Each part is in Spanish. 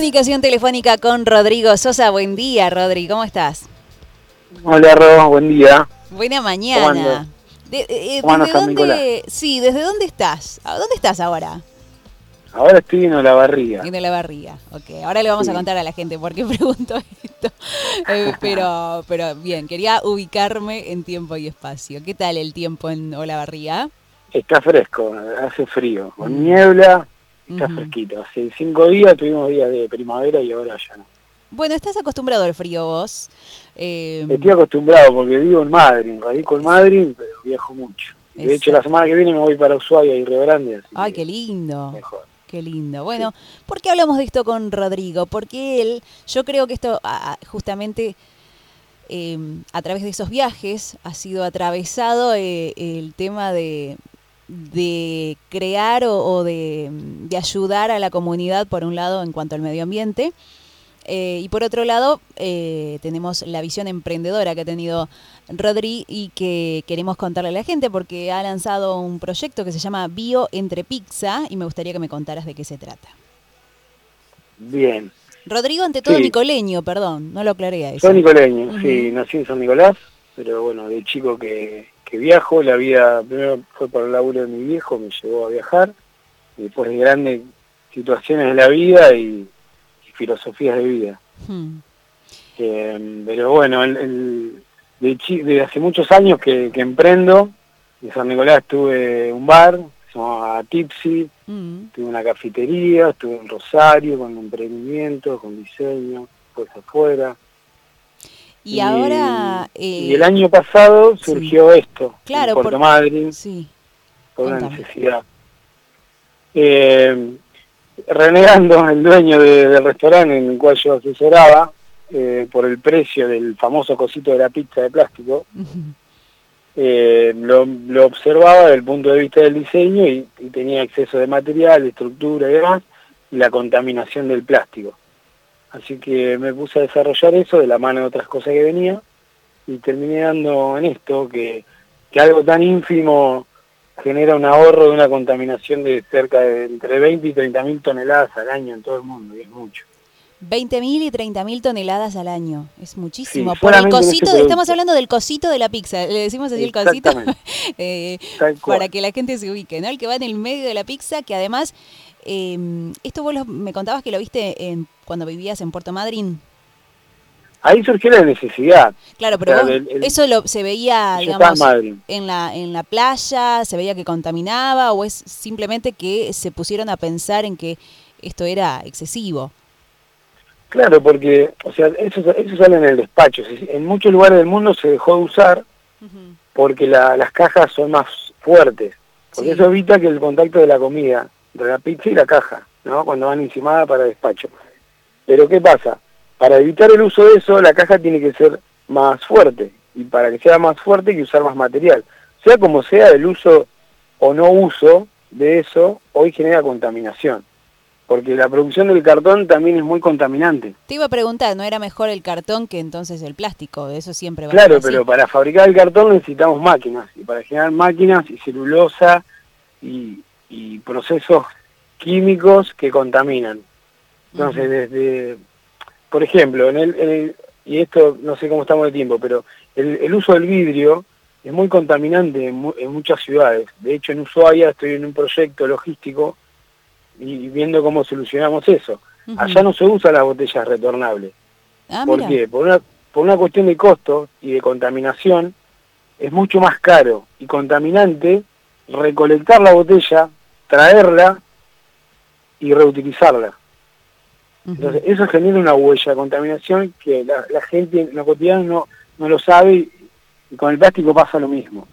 Comunicación telefónica con Rodrigo Sosa. Buen día, Rodri, ¿cómo estás? Hola, Ro, buen día. Buena mañana. De, eh, ¿desde dónde, sí, ¿desde dónde estás? ¿Dónde estás ahora? Ahora estoy en Olavarría. En Olavarría, ok. Ahora le vamos a contar a la gente por qué pregunto esto. Eh, pero, pero bien, quería ubicarme en tiempo y espacio. ¿Qué tal el tiempo en Olavarría? Está fresco, hace frío, con mm. niebla, está fresquito. Hace cinco días tuvimos días de primavera y ahora ya no. Bueno, ¿estás acostumbrado al frío vos? Eh... Estoy acostumbrado porque vivo en Madrid, radico en Madrid, pero viajo mucho. De hecho, la semana que viene me voy para Ushuaia y Río Grande. Ay, qué lindo. Mejor. Qué lindo. Bueno, ¿por qué hablamos de esto con Rodrigo? Porque él, yo creo que esto justamente em, a través de esos viajes ha sido atravesado eh, el tema de, de crear o, de, de, ayudar a la comunidad, por un lado, en cuanto al medio ambiente, eh, y por otro lado, eh, tenemos la visión emprendedora que ha tenido Rodri y que queremos contarle a la gente porque ha lanzado un proyecto que se llama Bio Entre Pizza y me gustaría que me contaras de qué se trata. Bien. Rodrigo, ante todo, nicoleño, perdón, no lo aclaré a eso. Soy nicoleño, sí, nací en San Nicolás, pero bueno, de chico que, que viajo, la vida primero fue por el laburo de mi viejo, me llevó a viajar, y después de grandes situaciones de la vida y filosofías de vida. Hmm. Eh, pero bueno, el, de, hace muchos años que, emprendo, en San Nicolás tuve un bar, se llamaba Tipsy, hmm. tuve una cafetería, estuve en Rosario con emprendimiento, con diseño, pues afuera. Y, ahora... y el año pasado surgió esto, claro, en Puerto Madryn, por una necesidad. Eh, renegando el dueño del restaurante en el cual yo asesoraba eh, por el precio del famoso cosito de la pizza de plástico, eh, lo, observaba desde el punto de vista del diseño y, tenía exceso de material, estructura y demás, y la contaminación del plástico. Así que me puse a desarrollar eso de la mano de otras cosas que venía y terminé dando en esto, que, que algo tan ínfimo genera un ahorro de una contaminación de cerca de entre 20 y 30 mil toneladas al año en todo el mundo, y es mucho. 20 mil y 30 mil toneladas al año, es muchísimo. Por el cosito, estamos hablando del cosito de la pizza, le decimos así el cosito, eh, para que la gente se ubique, ¿no? El que va en el medio de la pizza, que además, eh, esto vos me contabas que lo viste en, cuando vivías en Puerto Madryn ahí surgió la necesidad. Claro, pero eso lo, se veía, digamos, en la, en la playa, se veía que contaminaba o es simplemente que se pusieron a pensar en que esto era excesivo. Claro, porque, o sea, eso, eso sale en el despacho. En muchos lugares del mundo se dejó de usar porque las cajas son más fuertes. Porque eso evita que el contacto de la comida, de la pizza y la caja, ¿no? Cuando van encimada para despacho. Pero ¿qué pasa? Para evitar el uso de eso, la caja tiene que ser más fuerte. Y para que sea más fuerte hay que usar más material. Sea como sea, el uso o no uso de eso hoy genera contaminación. Porque la producción del cartón también es muy contaminante. Te iba a preguntar, ¿no era mejor el cartón que entonces el plástico? Eso siempre va Claro, a pero para fabricar el cartón necesitamos máquinas. Y para generar máquinas y celulosa y, procesos químicos que contaminan. Entonces, desde por ejemplo, en el, y esto no sé cómo estamos de tiempo, pero el, uso del vidrio es muy contaminante en, muchas ciudades. De hecho, en Ushuaia estoy en un proyecto logístico y, viendo cómo solucionamos eso. Allá no se usa las botellas retornables. Ah, ¿Por qué? Por una, por una cuestión de costo y de contaminación, es mucho más caro y contaminante recolectar la botella, traerla y reutilizarla. Entonces, eso genera una huella de contaminación que la, gente en lo cotidiano no, no lo sabe y, con el plástico pasa lo mismo.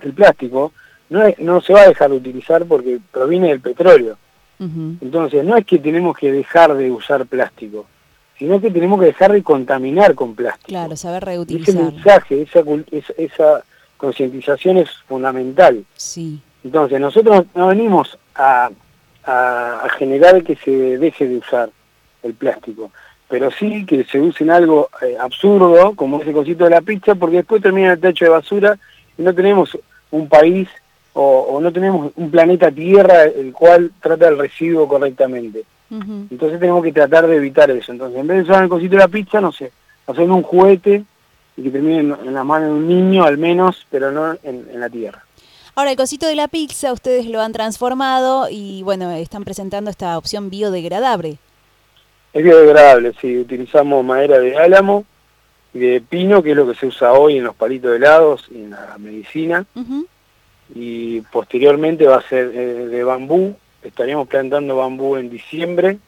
El plástico no, no se va a dejar de utilizar porque proviene del petróleo. Entonces, no es que tenemos que dejar de usar plástico, sino que tenemos que dejar de contaminar con plástico. Claro, saber reutilizar. Ese mensaje, esa, esa concientización es fundamental. Sí. Entonces, nosotros no venimos a a, generar que se deje de usar el plástico. Pero sí que se use en algo eh, absurdo, como ese cosito de la pizza, porque después termina el techo de basura y no tenemos un país o, no tenemos un planeta Tierra el cual trata el residuo correctamente. Entonces tenemos que tratar de evitar eso. Entonces, en vez de usar el cosito de la pizza, no sé, hacer un juguete y que termine en, la mano de un niño al menos, pero no en, en la tierra. Ahora, el cosito de la pizza, ustedes lo han transformado y, bueno, están presentando esta opción biodegradable. Es biodegradable, sí. Utilizamos madera de álamo y de pino, que es lo que se usa hoy en los palitos de helados y en la medicina. Y posteriormente va a ser eh, de bambú. Estaríamos plantando bambú en diciembre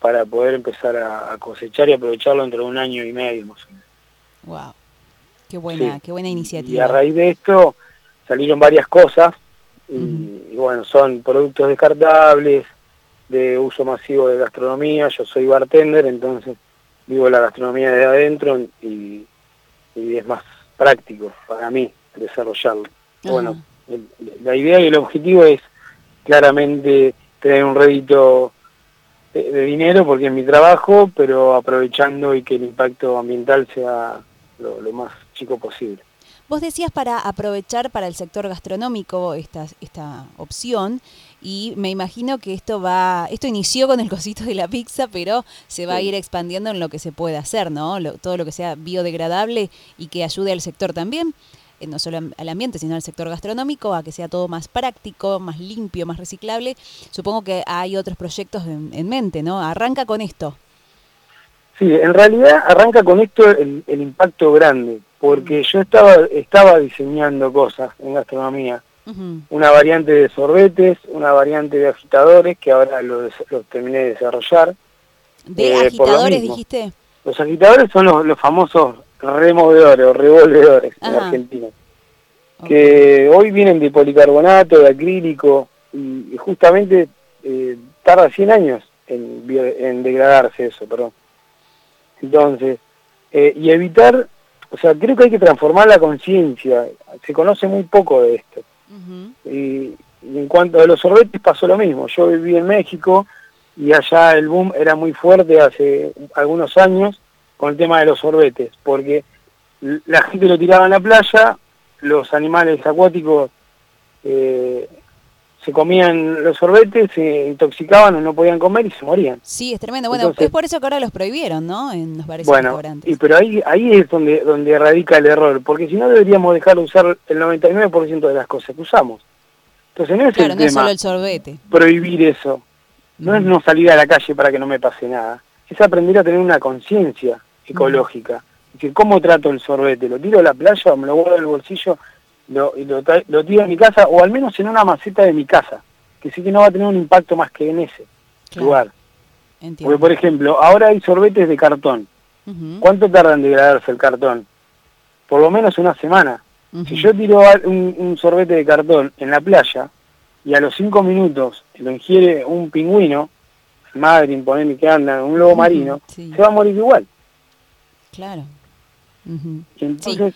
para poder empezar a, cosechar y aprovecharlo dentro de un año y medio más o menos. Wow, qué buena, qué buena iniciativa. Y a raíz de esto salieron varias cosas y bueno, son productos descartables, de uso masivo de gastronomía, yo soy bartender, entonces vivo la gastronomía de adentro y, es más práctico para mí desarrollarlo. Bueno, la idea y el objetivo es claramente tener un rédito de, dinero porque es mi trabajo, pero aprovechando y que el impacto ambiental sea lo más chico posible. Vos decías para aprovechar para el sector gastronómico esta, esta opción y me imagino que esto va, esto inició con el cosito de la pizza, pero se va a ir expandiendo en lo que se puede hacer, ¿no? todo lo que sea biodegradable y que ayude al sector también, eh, no solo al ambiente, sino al sector gastronómico, a que sea todo más práctico, más limpio, más reciclable. Supongo que hay otros proyectos en, mente, ¿no? Arranca con esto. Sí, en realidad arranca con esto el, el impacto grande porque yo estaba, estaba diseñando cosas en gastronomía. Una variante de sorbetes, una variante de agitadores, que ahora los, terminé de desarrollar. ¿De eh, agitadores dijiste? Los agitadores son los, famosos removedores o revolvedores en Argentina. Que hoy vienen de policarbonato, de acrílico, y, justamente eh, tarda 100 años en, en degradarse eso, perdón. Entonces, eh, y evitar o sea, creo que hay que transformar la conciencia. Se conoce muy poco de esto. y, en cuanto a los sorbetes pasó lo mismo. Yo viví en México y allá el boom era muy fuerte hace algunos años con el tema de los sorbetes, porque la gente lo tiraba en la playa, los animales acuáticos eh, se comían los sorbetes, se intoxicaban o no podían comer y se morían. Sí, es tremendo. Bueno, es por eso que ahora los prohibieron, ¿no? En los bares bueno, y pero ahí ahí es donde donde radica el error, porque si no deberíamos dejar de usar el 99% de las cosas que usamos. Entonces no es claro, no es solo el sorbete. Prohibir eso. No es no salir a la calle para que no me pase nada. Es aprender a tener una conciencia ecológica. Es decir, ¿cómo trato el sorbete? ¿Lo tiro a la playa o me lo guardo en el bolsillo lo, lo, lo tiro en mi casa o al menos en una maceta de mi casa, que sí que no va a tener un impacto más que en ese lugar. Porque, por ejemplo, ahora hay sorbetes de cartón. ¿Cuánto tarda en degradarse el cartón? Por lo menos una semana. Si yo tiro un, sorbete de cartón en la playa y a los cinco minutos lo ingiere un pingüino, madre, imponente que anda, un lobo marino, se va a morir igual. Claro. entonces,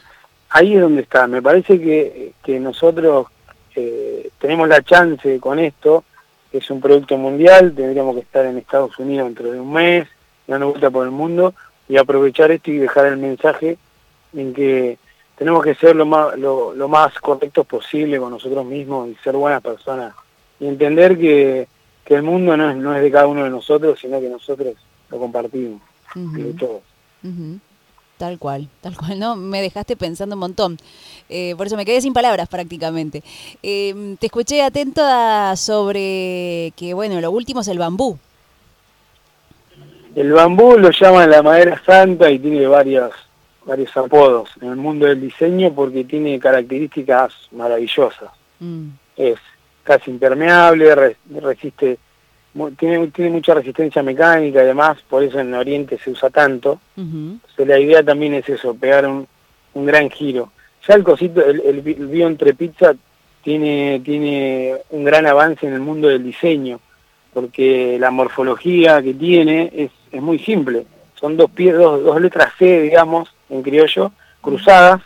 ahí es donde está. Me parece que, que nosotros eh, tenemos la chance con esto, es un producto mundial, tendríamos que estar en Estados Unidos dentro de un mes, dando vuelta por el mundo, y aprovechar esto y dejar el mensaje en que tenemos que ser lo más, lo, más correctos posible con nosotros mismos y ser buenas personas. Y entender que, que el mundo no es, no es de cada uno de nosotros, sino que nosotros lo compartimos, de todos. Tal cual, tal cual, ¿no? Me dejaste pensando un montón. Eh, por eso me quedé sin palabras prácticamente. Em, te escuché atenta sobre que, bueno, lo último es el bambú. El bambú lo llaman la madera santa y tiene varias, varios apodos en el mundo del diseño porque tiene características maravillosas. Mm. Es casi impermeable, resiste tiene, tiene mucha resistencia mecánica y demás, por eso en Oriente se usa tanto. la idea también es eso, pegar un, un gran giro. Ya el cosito, el, el, bio entre pizza tiene, tiene un gran avance en el mundo del diseño, porque la morfología que tiene es, es muy simple. Son dos, pies, dos, dos letras C, digamos, en criollo, cruzadas,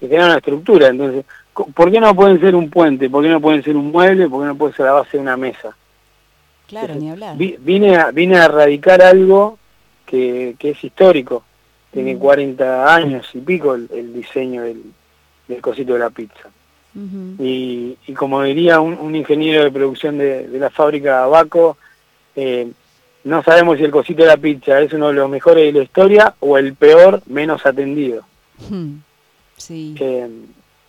que tienen una estructura. Entonces, ¿por qué no pueden ser un puente? ¿Por qué no pueden ser un mueble? ¿Por qué no puede ser la base de una mesa? Claro, ni hablar. Vine a, vine a erradicar algo que, que es histórico. Tiene 40 mm. años y pico el, diseño del, del, cosito de la pizza. y, y, como diría un, ingeniero de producción de, de la fábrica Abaco, eh, no sabemos si el cosito de la pizza es uno de los mejores de la historia o el peor menos atendido. Hmm. Sí. en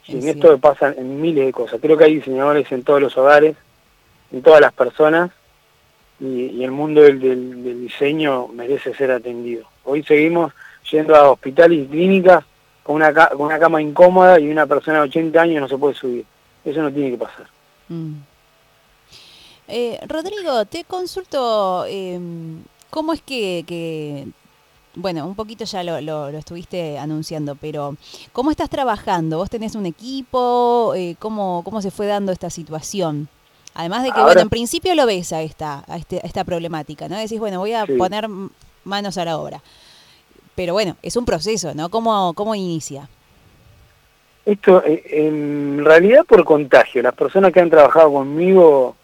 esto pasa en miles de cosas. Creo que hay diseñadores en todos los hogares, en todas las personas, y, el mundo del, diseño merece ser atendido. Hoy seguimos yendo a hospitales y clínicas con una, con una cama incómoda y una persona de 80 años no se puede subir. Eso no tiene que pasar. Mm. Eh, Rodrigo, te consulto, em, ¿cómo es que, bueno, un poquito ya lo, estuviste anunciando, pero ¿cómo estás trabajando? ¿Vos tenés un equipo? Eh, ¿cómo, ¿Cómo se fue dando esta situación? Además de que, bueno, en principio lo ves a esta, a, este, esta problemática, ¿no? Decís, bueno, voy a poner manos a la obra. Pero bueno, es un proceso, ¿no? ¿Cómo, cómo inicia? Esto, eh, en realidad por contagio. Las personas que han trabajado conmigo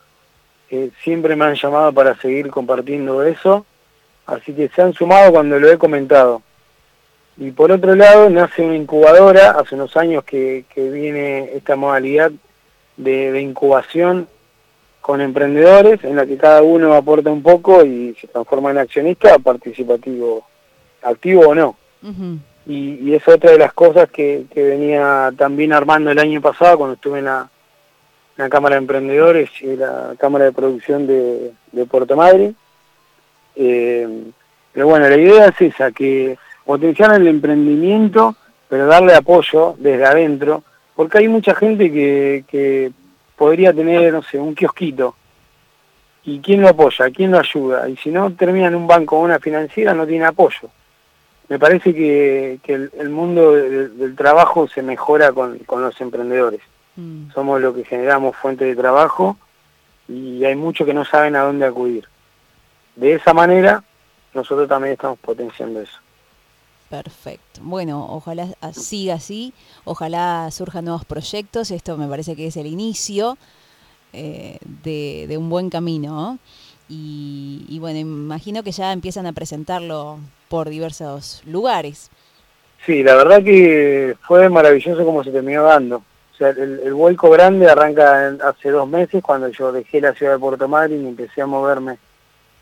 eh, siempre me han llamado para seguir compartiendo eso, así que se han sumado cuando lo he comentado. Y por otro lado, nace una incubadora, hace unos años que, viene esta modalidad de, incubación con emprendedores, en la que cada uno aporta un poco y se transforma en accionista participativo, activo o no. y, es otra de las cosas que, que venía también armando el año pasado cuando estuve en la, la Cámara de Emprendedores y la Cámara de Producción de, Puerto Madre. Eh, pero bueno, la idea es esa, que potenciar el emprendimiento, pero darle apoyo desde adentro, porque hay mucha gente que, podría tener, no sé, un kiosquito. ¿Y quién lo apoya? ¿Quién lo ayuda? Y si no termina en un banco o una financiera, no tiene apoyo. Me parece que, el, mundo del, trabajo se mejora con los emprendedores. Mm. Somos lo que generamos fuente de trabajo y hay muchos que no saben a dónde acudir. De esa manera, nosotros también estamos potenciando eso. Perfecto. Bueno, ojalá siga así, ojalá surjan nuevos proyectos. Esto me parece que es el inicio eh, de, un buen camino. Y, y, bueno, imagino que ya empiezan a presentarlo por diversos lugares. Sí, la verdad que fue maravilloso como se terminó dando. O sea, el, vuelco grande arranca hace dos meses cuando yo dejé la ciudad de Puerto Madryn y empecé a moverme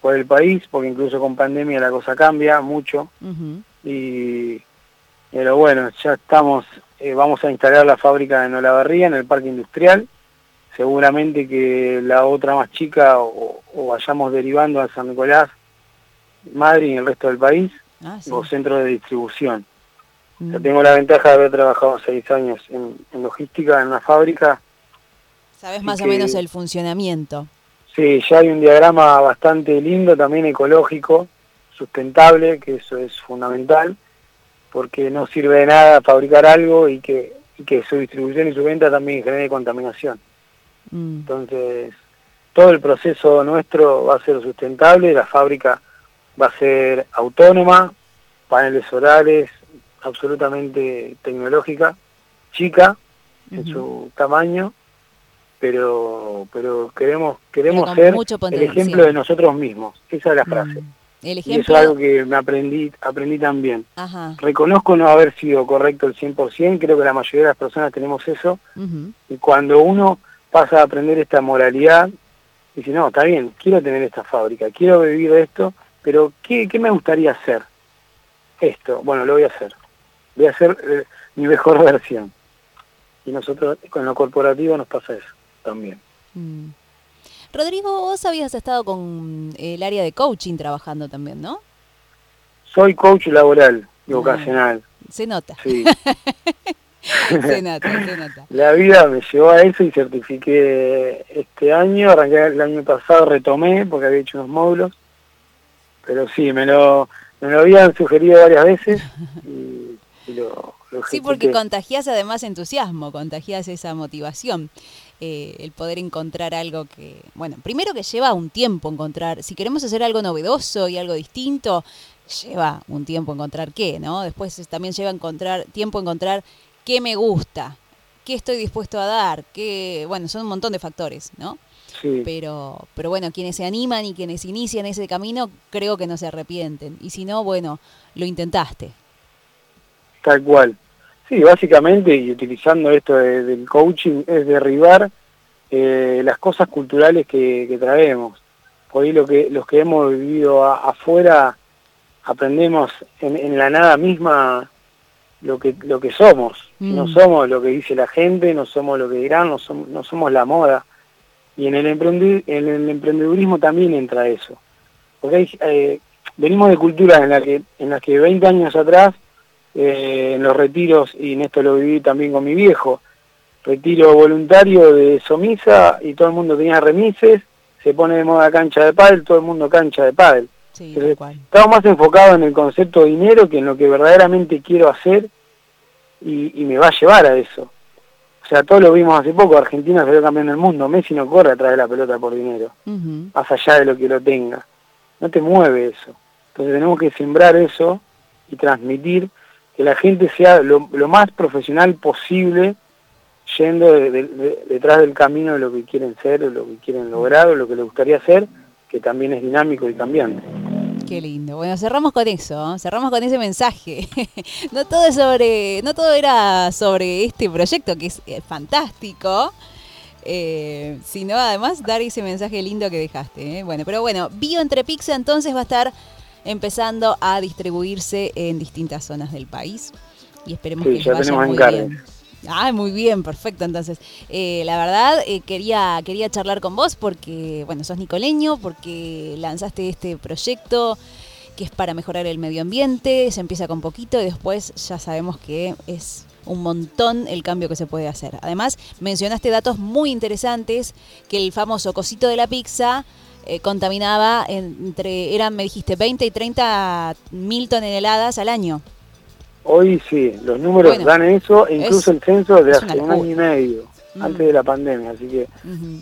por el país, porque incluso con pandemia la cosa cambia mucho. Y Pero bueno, ya estamos, eh, vamos a instalar la fábrica en Olavarría, en el parque industrial. Seguramente que la otra más chica o, vayamos derivando a San Nicolás, Madrid y el resto del país, ah, o centro de distribución. Yo tengo la ventaja de haber trabajado seis años en, logística, en una fábrica. ¿Sabes más o menos el funcionamiento? Sí, ya hay un diagrama bastante lindo, también ecológico, sustentable, que eso es fundamental, porque no sirve de nada fabricar algo y que, que su distribución y su venta también genere contaminación. Mm. Entonces, todo el proceso nuestro va a ser sustentable, la fábrica va a ser autónoma, paneles solares, absolutamente tecnológica, chica en su tamaño, pero pero queremos queremos ser el ejemplo de nosotros mismos. Esa es la mm. frase. El ejemplo... Y eso es algo que me aprendí aprendí también. Reconozco no haber sido correcto el 100%, creo que la mayoría de las personas tenemos eso, y cuando uno pasa a aprender esta moralidad, dice, no, está bien, quiero tener esta fábrica, quiero vivir esto, pero ¿qué, qué me gustaría hacer? Esto, bueno, lo voy a hacer voy a hacer eh, mi mejor versión. Y nosotros con lo corporativo nos pasa eso también. Mm. Rodrigo, vos habías estado con el área de coaching trabajando también, ¿no? Soy coach laboral y ah, vocacional. Se nota. Sí. se nota, se nota. La vida me llevó a eso y certifiqué este año, arranqué el año pasado, retomé porque había hecho unos módulos, pero sí, me lo, me lo habían sugerido varias veces y sí, porque contagias además entusiasmo, contagias esa motivación. Eh, el poder encontrar algo que, bueno, primero que lleva un tiempo encontrar, si queremos hacer algo novedoso y algo distinto, lleva un tiempo encontrar qué, ¿no? Después también lleva encontrar, tiempo encontrar qué me gusta, qué estoy dispuesto a dar, qué, bueno, son un montón de factores, ¿no? Sí. Pero, pero bueno, quienes se animan y quienes inician ese camino, creo que no se arrepienten. Y si no, bueno, lo intentaste. Tal cual. Sí, básicamente, y utilizando esto del coaching, es derribar eh, las cosas culturales que, traemos. Hoy lo que, los que hemos vivido afuera aprendemos en, la nada misma lo que, lo que somos. No mm. somos lo que dice la gente, no somos lo que dirán, no, somos, no somos la moda. Y en el, en el emprendedurismo también entra eso. Porque eh, venimos de culturas en, la que, en las que 20 años atrás, eh, en los retiros, y en esto lo viví también con mi viejo, retiro voluntario de Somisa y todo el mundo tenía remises, se pone de moda cancha de pádel, todo el mundo cancha de pádel. estamos más enfocados en el concepto de dinero que en lo que verdaderamente quiero hacer y, me va a llevar a eso. O sea, todos lo vimos hace poco, Argentina salió campeón del mundo, Messi no corre atrás de la pelota por dinero, más allá de lo que lo tenga. No te mueve eso. Entonces tenemos que sembrar eso y transmitir que la gente sea lo, más profesional posible yendo detrás del camino de lo que quieren ser, o lo que quieren lograr, o lo que les gustaría hacer, que también es dinámico y cambiante. Qué lindo. Bueno, cerramos con eso, cerramos con ese mensaje. no todo sobre, no todo era sobre este proyecto que es eh, fantástico. Eh, sino además dar ese mensaje lindo que dejaste. ¿eh? Bueno, pero bueno, Bio Entre Pizza entonces va a estar empezando a distribuirse en distintas zonas del país y esperemos que vaya muy bien. Ah, muy bien, perfecto. Entonces, eh, la verdad, eh, quería, quería charlar con vos porque, bueno, sos nicoleño, porque lanzaste este proyecto que es para mejorar el medio ambiente, se empieza con poquito y después ya sabemos que es un montón el cambio que se puede hacer. Además, mencionaste datos muy interesantes, que el famoso cosito de la pizza eh, contaminaba entre, eran, me dijiste, 20 y 30 mil toneladas al año. Hoy sí, los números dan eso, e incluso el censo de hace un año y medio, antes de la pandemia, así que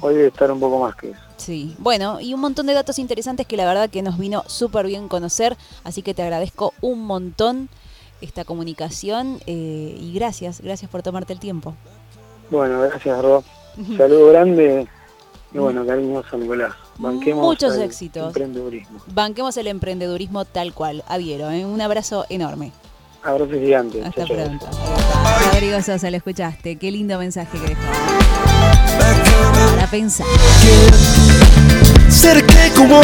hoy debe estar un poco más que eso. Sí, bueno, y un montón de datos interesantes que la verdad que nos vino súper bien conocer, así que te agradezco un montón esta comunicación eh, y gracias, gracias por tomarte el tiempo. Bueno, gracias Rob. Saludo grande y bueno, cariñoso Nicolás. Banquemos Muchos éxitos. Emprendedurismo. Banquemos el emprendedurismo tal cual, adhiero. ¿eh? Un abrazo enorme. Abrazo gigante. Hasta pronto. Rodrigo Sosa, lo escuchaste. Qué lindo mensaje que dejó. Para pensar. Ser que como